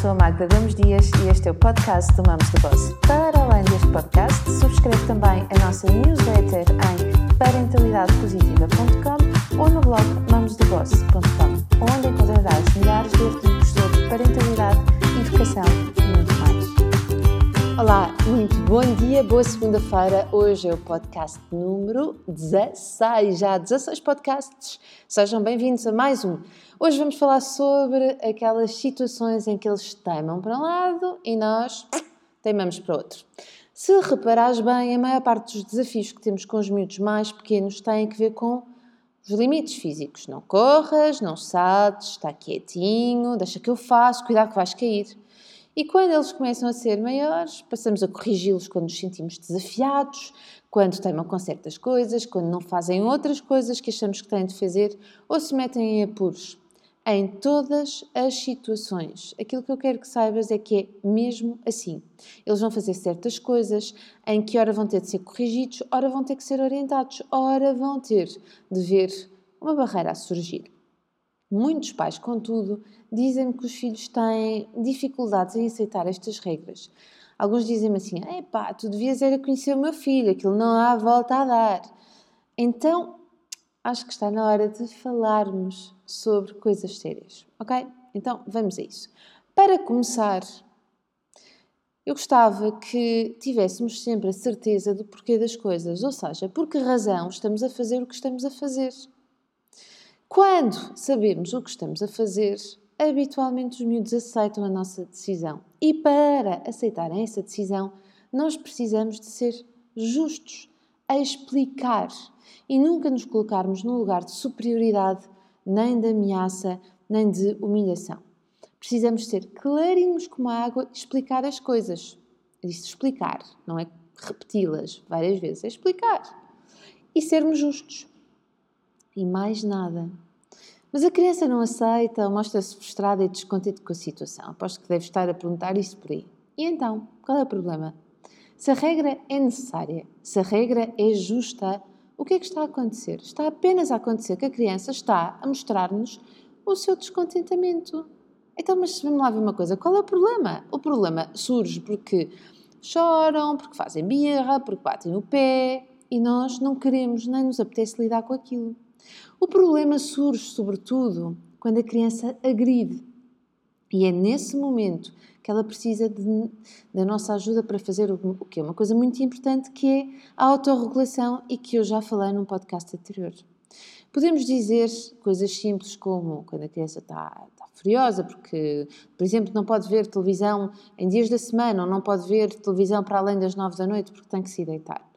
sou a Magda Gomes Dias e este é o podcast do Mamos do Boss. Para além deste podcast, subscreve também a nossa newsletter em parentalidadepositiva.com ou no blog mamosdoboss.com, onde encontrarás milhares de artigos muito bom dia, boa segunda-feira. Hoje é o podcast número 16, já 16 podcasts. Sejam bem-vindos a mais um. Hoje vamos falar sobre aquelas situações em que eles teimam para um lado e nós teimamos para outro. Se reparares bem, a maior parte dos desafios que temos com os miúdos mais pequenos têm a ver com os limites físicos. Não corras, não saltes, está quietinho, deixa que eu faço, cuidado que vais cair. E quando eles começam a ser maiores, passamos a corrigi-los quando nos sentimos desafiados, quando teimam com certas coisas, quando não fazem outras coisas que achamos que têm de fazer ou se metem em apuros em todas as situações. Aquilo que eu quero que saibas é que é mesmo assim. Eles vão fazer certas coisas em que ora vão ter de ser corrigidos, ora vão ter que ser orientados, ora vão ter de ver uma barreira a surgir. Muitos pais, contudo, dizem-me que os filhos têm dificuldades em aceitar estas regras. Alguns dizem-me assim: pá, tu devias era conhecer o meu filho, aquilo não há volta a dar. Então, acho que está na hora de falarmos sobre coisas sérias, ok? Então vamos a isso. Para começar, eu gostava que tivéssemos sempre a certeza do porquê das coisas, ou seja, por que razão estamos a fazer o que estamos a fazer. Quando sabemos o que estamos a fazer, habitualmente os miúdos aceitam a nossa decisão. E para aceitarem essa decisão, nós precisamos de ser justos, a explicar e nunca nos colocarmos num lugar de superioridade, nem de ameaça, nem de humilhação. Precisamos ser clarinhos como a água e explicar as coisas. Disse explicar, não é repeti-las várias vezes, é explicar. E sermos justos. E mais nada. Mas a criança não aceita, mostra-se frustrada e descontente com a situação. Aposto que deve estar a perguntar isso por aí. E então, qual é o problema? Se a regra é necessária, se a regra é justa, o que é que está a acontecer? Está apenas a acontecer que a criança está a mostrar-nos o seu descontentamento. Então, mas vamos lá ver uma coisa: qual é o problema? O problema surge porque choram, porque fazem birra, porque batem o pé e nós não queremos nem nos apetece lidar com aquilo. O problema surge, sobretudo, quando a criança agride. E é nesse momento que ela precisa de, da nossa ajuda para fazer o, o que é uma coisa muito importante, que é a autorregulação e que eu já falei num podcast anterior. Podemos dizer coisas simples como quando a criança está, está furiosa, porque, por exemplo, não pode ver televisão em dias da semana ou não pode ver televisão para além das nove da noite porque tem que se deitar.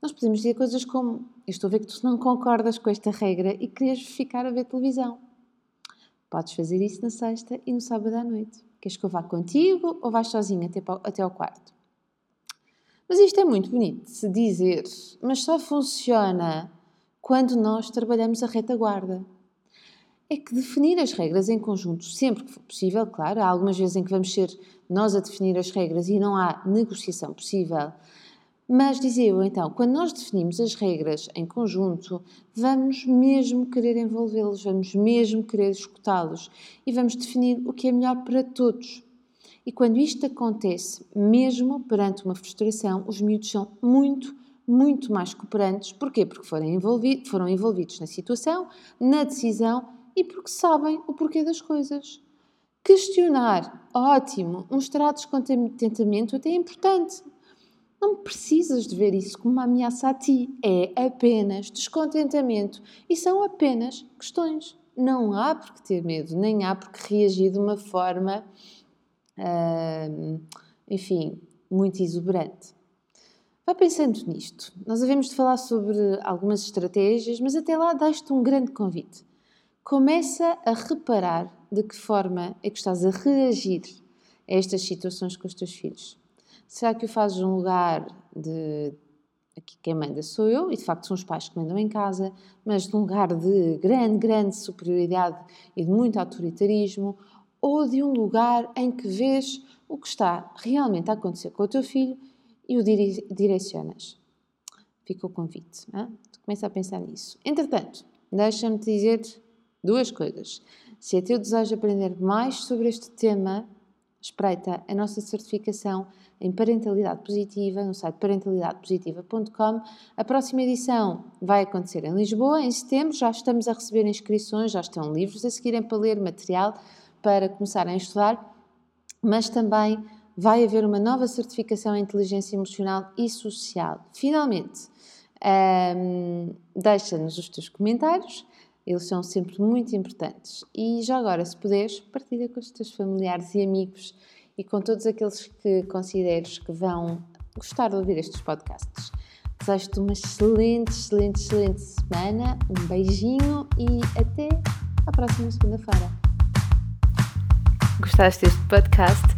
Nós podemos dizer coisas como: Eu estou a ver que tu não concordas com esta regra e querias ficar a ver televisão. Podes fazer isso na sexta e no sábado à noite. Queres que eu vá contigo ou vais sozinha até, até ao quarto? Mas isto é muito bonito de se dizer, mas só funciona quando nós trabalhamos a retaguarda. É que definir as regras em conjunto, sempre que for possível, claro, há algumas vezes em que vamos ser nós a definir as regras e não há negociação possível, mas dizia eu então, quando nós definimos as regras em conjunto, vamos mesmo querer envolvê-los, vamos mesmo querer escutá-los e vamos definir o que é melhor para todos. E quando isto acontece, mesmo perante uma frustração, os miúdos são muito, muito mais cooperantes. Porquê? Porque foram foram envolvidos na situação, na decisão e porque sabem o porquê das coisas. Questionar, ótimo. Mostrar descontentamento até é importante não precisas de ver isso como uma ameaça a ti. É apenas descontentamento e são apenas questões. Não há por que ter medo, nem há por que reagir de uma forma, hum, enfim, muito exuberante. Vá pensando nisto. Nós havemos de falar sobre algumas estratégias, mas até lá deixo-te um grande convite. Começa a reparar de que forma é que estás a reagir a estas situações com os teus filhos. Será que o fazes num lugar de. Aqui quem manda sou eu, e de facto são os pais que mandam em casa, mas num lugar de grande, grande superioridade e de muito autoritarismo, ou de um lugar em que vês o que está realmente a acontecer com o teu filho e o direcionas. Fica o convite. Tu começa a pensar nisso. Entretanto, deixa-me dizer duas coisas. Se é teu desejo aprender mais sobre este tema, espreita a nossa certificação em parentalidade positiva no site parentalidadepositiva.com. A próxima edição vai acontecer em Lisboa em setembro. Já estamos a receber inscrições, já estão livros a seguirem para ler material para começarem a estudar, mas também vai haver uma nova certificação em inteligência emocional e social. Finalmente, deixa-nos os teus comentários, eles são sempre muito importantes. E já agora, se puderes, partilha com os teus familiares e amigos e com todos aqueles que consideres que vão gostar de ouvir estes podcasts. Desejo-te uma excelente, excelente, excelente semana, um beijinho e até à próxima segunda-feira. Gostaste deste podcast?